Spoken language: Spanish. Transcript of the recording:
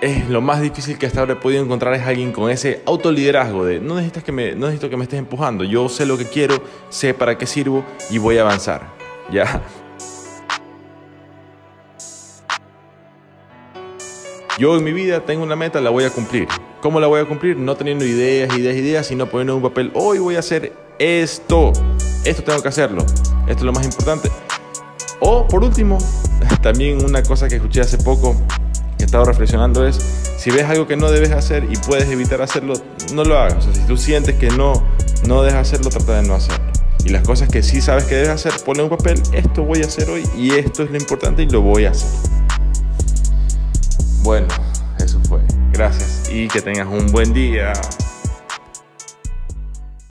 es lo más difícil que hasta ahora he podido encontrar es alguien con ese autoliderazgo de no necesitas que me no necesito que me estés empujando, yo sé lo que quiero, sé para qué sirvo y voy a avanzar. Ya. Yo en mi vida tengo una meta, la voy a cumplir. ¿Cómo la voy a cumplir? No teniendo ideas, ideas, ideas, sino poniendo en un papel, hoy voy a hacer esto. Esto tengo que hacerlo. Esto es lo más importante. O por último, también una cosa que escuché hace poco, estado reflexionando es, si ves algo que no debes hacer y puedes evitar hacerlo, no lo hagas. O si tú sientes que no, no debes hacerlo, trata de no hacerlo. Y las cosas que sí sabes que debes hacer, ponle un papel, esto voy a hacer hoy y esto es lo importante y lo voy a hacer. Bueno, eso fue. Gracias y que tengas un buen día.